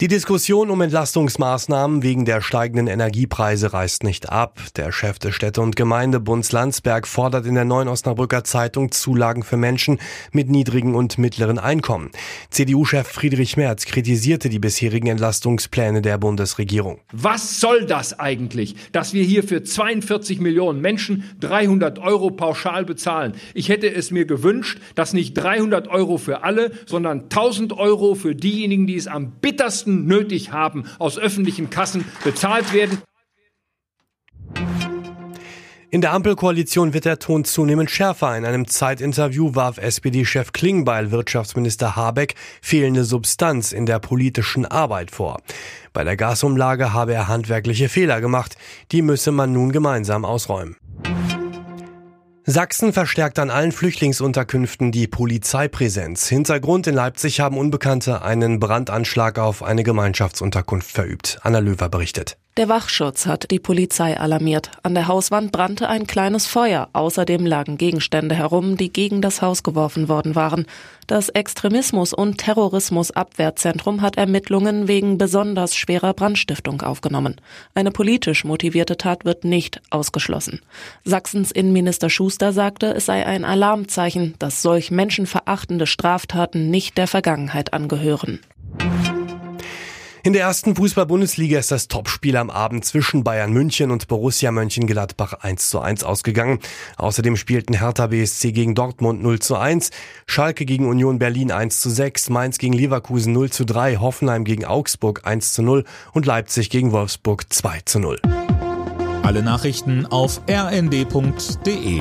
Die Diskussion um Entlastungsmaßnahmen wegen der steigenden Energiepreise reißt nicht ab. Der Chef des Städte- und Gemeindebunds Landsberg fordert in der neuen Osnabrücker Zeitung Zulagen für Menschen mit niedrigen und mittleren Einkommen. CDU-Chef Friedrich Merz kritisierte die bisherigen Entlastungspläne der Bundesregierung. Was soll das eigentlich, dass wir hier für 42 Millionen Menschen 300 Euro pauschal bezahlen? Ich hätte es mir gewünscht, dass nicht 300 Euro für alle, sondern 1000 Euro für diejenigen, die es am bittersten Kosten nötig haben, aus öffentlichen Kassen bezahlt werden. In der Ampelkoalition wird der Ton zunehmend schärfer. In einem Zeitinterview warf SPD-Chef Klingbeil Wirtschaftsminister Habeck fehlende Substanz in der politischen Arbeit vor. Bei der Gasumlage habe er handwerkliche Fehler gemacht. Die müsse man nun gemeinsam ausräumen. Sachsen verstärkt an allen Flüchtlingsunterkünften die Polizeipräsenz. Hintergrund in Leipzig haben Unbekannte einen Brandanschlag auf eine Gemeinschaftsunterkunft verübt. Anna Löwer berichtet. Der Wachschutz hat die Polizei alarmiert. An der Hauswand brannte ein kleines Feuer. Außerdem lagen Gegenstände herum, die gegen das Haus geworfen worden waren. Das Extremismus- und Terrorismusabwehrzentrum hat Ermittlungen wegen besonders schwerer Brandstiftung aufgenommen. Eine politisch motivierte Tat wird nicht ausgeschlossen. Sachsens Innenminister Schuster sagte, es sei ein Alarmzeichen, dass solch menschenverachtende Straftaten nicht der Vergangenheit angehören. In der ersten Fußball-Bundesliga ist das Topspiel am Abend zwischen Bayern München und Borussia Mönchengladbach 1 zu 1 ausgegangen. Außerdem spielten Hertha BSC gegen Dortmund 0 zu 1, Schalke gegen Union Berlin 1 zu 6, Mainz gegen Leverkusen 0 zu 3, Hoffenheim gegen Augsburg 1 zu 0 und Leipzig gegen Wolfsburg 2 zu 0. Alle Nachrichten auf rnd.de